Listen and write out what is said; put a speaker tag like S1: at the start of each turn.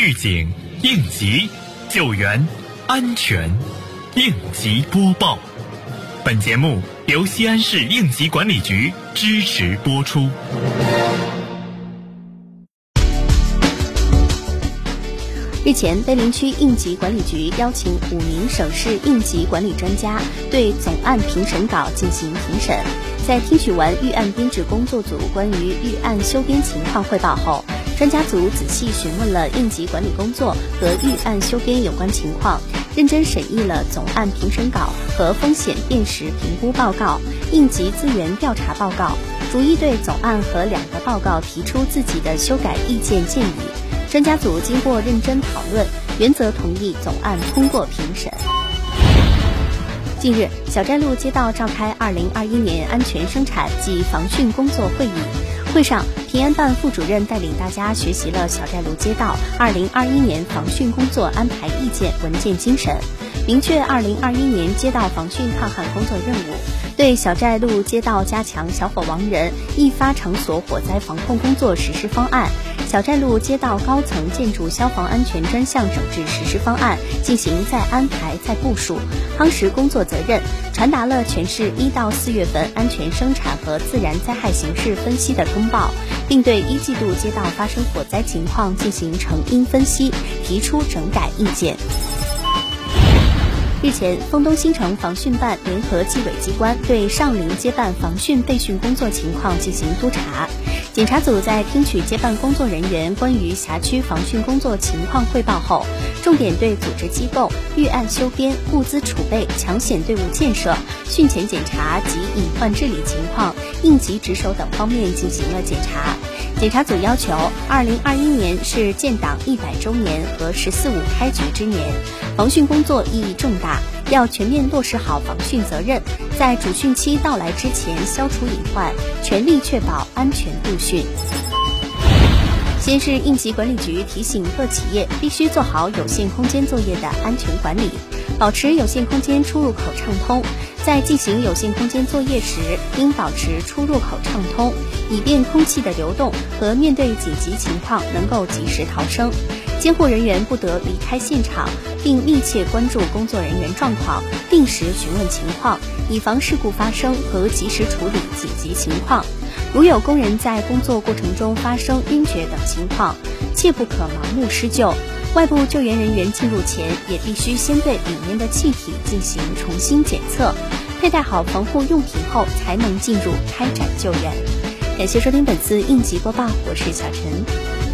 S1: 预警、应急、救援、安全，应急播报。本节目由西安市应急管理局支持播出。
S2: 日前，碑林区应急管理局邀请五名省市应急管理专家对总案评审稿进行评审。在听取完预案编制工作组关于预案修编情况汇报后，专家组仔细询问了应急管理工作和预案修编有关情况，认真审议了总案评审稿和风险辨识评估报告、应急资源调查报告，逐一对总案和两个报告提出自己的修改意见建议。专家组经过认真讨论，原则同意总案通过评审。近日，小寨路街道召开二零二一年安全生产及防汛工作会议。会上，平安办副主任带领大家学习了小寨路街道二零二一年防汛工作安排意见文件精神，明确二零二一年街道防汛抗旱工作任务，对小寨路街道加强小火亡人易发场所火灾防控工作实施方案。小寨路街道高层建筑消防安全专项整治实施方案进行再安排、再部署，夯实工作责任，传达了全市一到四月份安全生产和自然灾害形势分析的通报，并对一季度街道发生火灾情况进行成因分析，提出整改意见。日前，丰东新城防汛办联合纪委机关对上林街办防汛备汛工作情况进行督查。检查组在听取接办工作人员关于辖区防汛工作情况汇报后，重点对组织机构、预案修编、物资储备、抢险队伍建设、汛前检查及隐患治理情况、应急值守等方面进行了检查。检查组要求，二零二一年是建党一百周年和“十四五”开局之年，防汛工作意义重大，要全面落实好防汛责任，在主汛期到来之前消除隐患，全力确保安全度汛。先是应急管理局提醒各企业必须做好有限空间作业的安全管理，保持有限空间出入口畅通。在进行有限空间作业时，应保持出入口畅通，以便空气的流动和面对紧急情况能够及时逃生。监护人员不得离开现场，并密切关注工作人员状况，定时询问情况，以防事故发生和及时处理紧急情况。如有工人在工作过程中发生晕厥等情况，切不可盲目施救。外部救援人员进入前，也必须先对里面的气体进行重新检测。佩戴好防护用品后，才能进入开展救援。感谢收听本次应急播报，我是小陈。